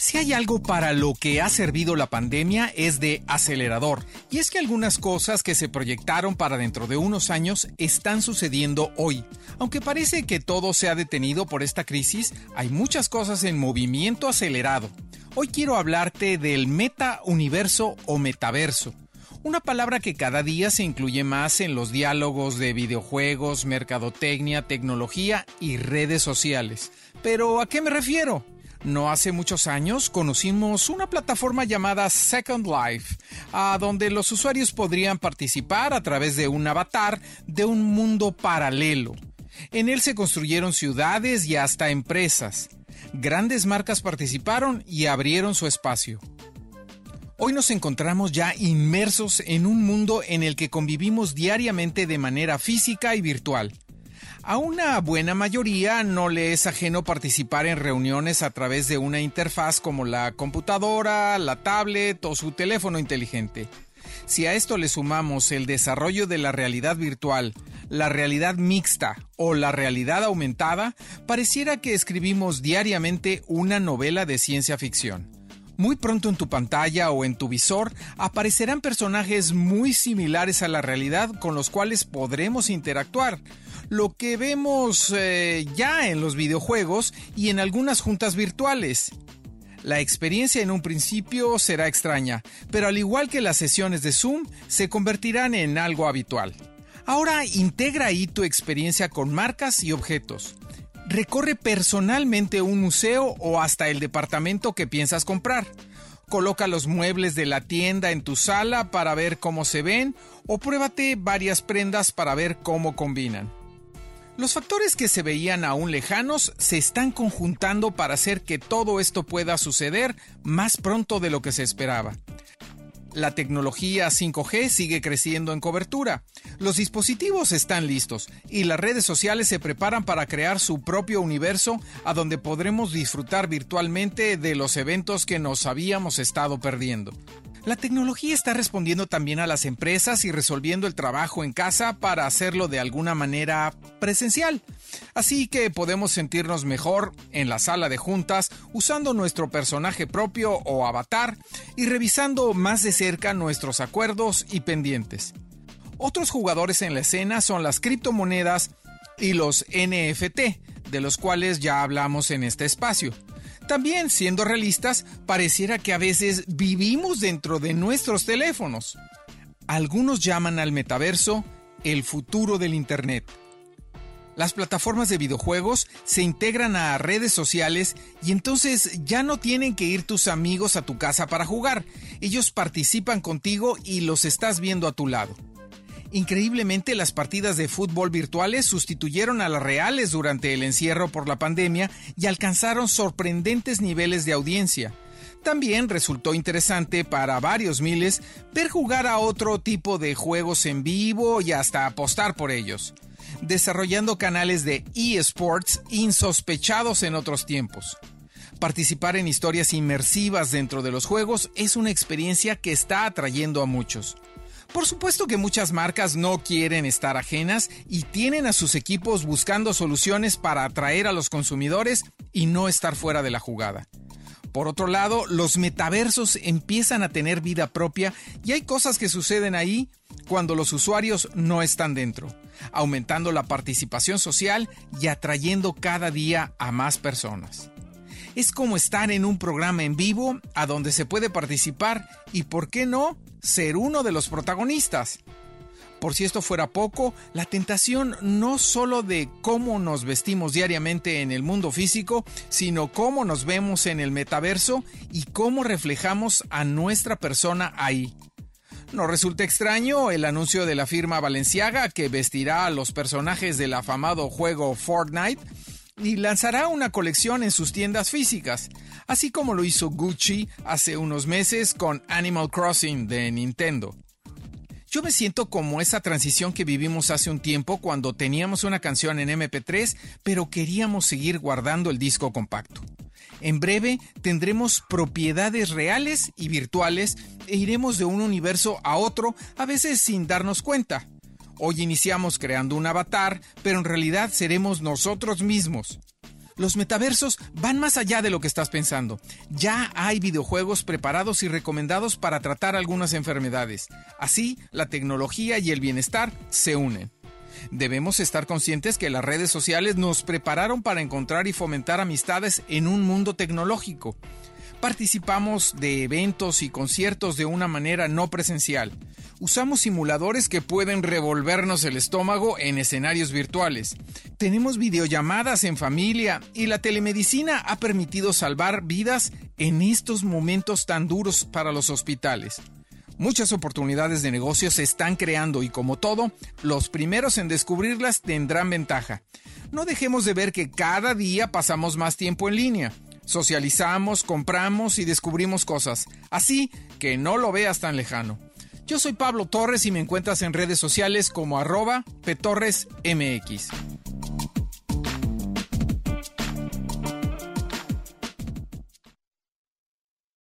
Si hay algo para lo que ha servido la pandemia es de acelerador. Y es que algunas cosas que se proyectaron para dentro de unos años están sucediendo hoy. Aunque parece que todo se ha detenido por esta crisis, hay muchas cosas en movimiento acelerado. Hoy quiero hablarte del meta-universo o metaverso. Una palabra que cada día se incluye más en los diálogos de videojuegos, mercadotecnia, tecnología y redes sociales. Pero ¿a qué me refiero? No hace muchos años conocimos una plataforma llamada Second Life, a donde los usuarios podrían participar a través de un avatar de un mundo paralelo. En él se construyeron ciudades y hasta empresas. Grandes marcas participaron y abrieron su espacio. Hoy nos encontramos ya inmersos en un mundo en el que convivimos diariamente de manera física y virtual. A una buena mayoría no le es ajeno participar en reuniones a través de una interfaz como la computadora, la tablet o su teléfono inteligente. Si a esto le sumamos el desarrollo de la realidad virtual, la realidad mixta o la realidad aumentada, pareciera que escribimos diariamente una novela de ciencia ficción. Muy pronto en tu pantalla o en tu visor aparecerán personajes muy similares a la realidad con los cuales podremos interactuar, lo que vemos eh, ya en los videojuegos y en algunas juntas virtuales. La experiencia en un principio será extraña, pero al igual que las sesiones de Zoom, se convertirán en algo habitual. Ahora integra ahí tu experiencia con marcas y objetos. Recorre personalmente un museo o hasta el departamento que piensas comprar. Coloca los muebles de la tienda en tu sala para ver cómo se ven o pruébate varias prendas para ver cómo combinan. Los factores que se veían aún lejanos se están conjuntando para hacer que todo esto pueda suceder más pronto de lo que se esperaba. La tecnología 5G sigue creciendo en cobertura, los dispositivos están listos y las redes sociales se preparan para crear su propio universo a donde podremos disfrutar virtualmente de los eventos que nos habíamos estado perdiendo. La tecnología está respondiendo también a las empresas y resolviendo el trabajo en casa para hacerlo de alguna manera presencial. Así que podemos sentirnos mejor en la sala de juntas usando nuestro personaje propio o avatar y revisando más de cerca nuestros acuerdos y pendientes. Otros jugadores en la escena son las criptomonedas y los NFT, de los cuales ya hablamos en este espacio. También, siendo realistas, pareciera que a veces vivimos dentro de nuestros teléfonos. Algunos llaman al metaverso el futuro del Internet. Las plataformas de videojuegos se integran a redes sociales y entonces ya no tienen que ir tus amigos a tu casa para jugar. Ellos participan contigo y los estás viendo a tu lado. Increíblemente, las partidas de fútbol virtuales sustituyeron a las reales durante el encierro por la pandemia y alcanzaron sorprendentes niveles de audiencia. También resultó interesante para varios miles ver jugar a otro tipo de juegos en vivo y hasta apostar por ellos, desarrollando canales de eSports insospechados en otros tiempos. Participar en historias inmersivas dentro de los juegos es una experiencia que está atrayendo a muchos. Por supuesto que muchas marcas no quieren estar ajenas y tienen a sus equipos buscando soluciones para atraer a los consumidores y no estar fuera de la jugada. Por otro lado, los metaversos empiezan a tener vida propia y hay cosas que suceden ahí cuando los usuarios no están dentro, aumentando la participación social y atrayendo cada día a más personas. Es como estar en un programa en vivo a donde se puede participar y, ¿por qué no?, ser uno de los protagonistas. Por si esto fuera poco, la tentación no solo de cómo nos vestimos diariamente en el mundo físico, sino cómo nos vemos en el metaverso y cómo reflejamos a nuestra persona ahí. No resulta extraño el anuncio de la firma Valenciaga que vestirá a los personajes del afamado juego Fortnite y lanzará una colección en sus tiendas físicas, así como lo hizo Gucci hace unos meses con Animal Crossing de Nintendo. Yo me siento como esa transición que vivimos hace un tiempo cuando teníamos una canción en MP3, pero queríamos seguir guardando el disco compacto. En breve tendremos propiedades reales y virtuales e iremos de un universo a otro, a veces sin darnos cuenta. Hoy iniciamos creando un avatar, pero en realidad seremos nosotros mismos. Los metaversos van más allá de lo que estás pensando. Ya hay videojuegos preparados y recomendados para tratar algunas enfermedades. Así, la tecnología y el bienestar se unen. Debemos estar conscientes que las redes sociales nos prepararon para encontrar y fomentar amistades en un mundo tecnológico. Participamos de eventos y conciertos de una manera no presencial usamos simuladores que pueden revolvernos el estómago en escenarios virtuales. Tenemos videollamadas en familia y la telemedicina ha permitido salvar vidas en estos momentos tan duros para los hospitales. Muchas oportunidades de negocio se están creando y como todo, los primeros en descubrirlas tendrán ventaja. No dejemos de ver que cada día pasamos más tiempo en línea. Socializamos, compramos y descubrimos cosas. Así que no lo veas tan lejano. Yo soy Pablo Torres y me encuentras en redes sociales como arroba petorresmx.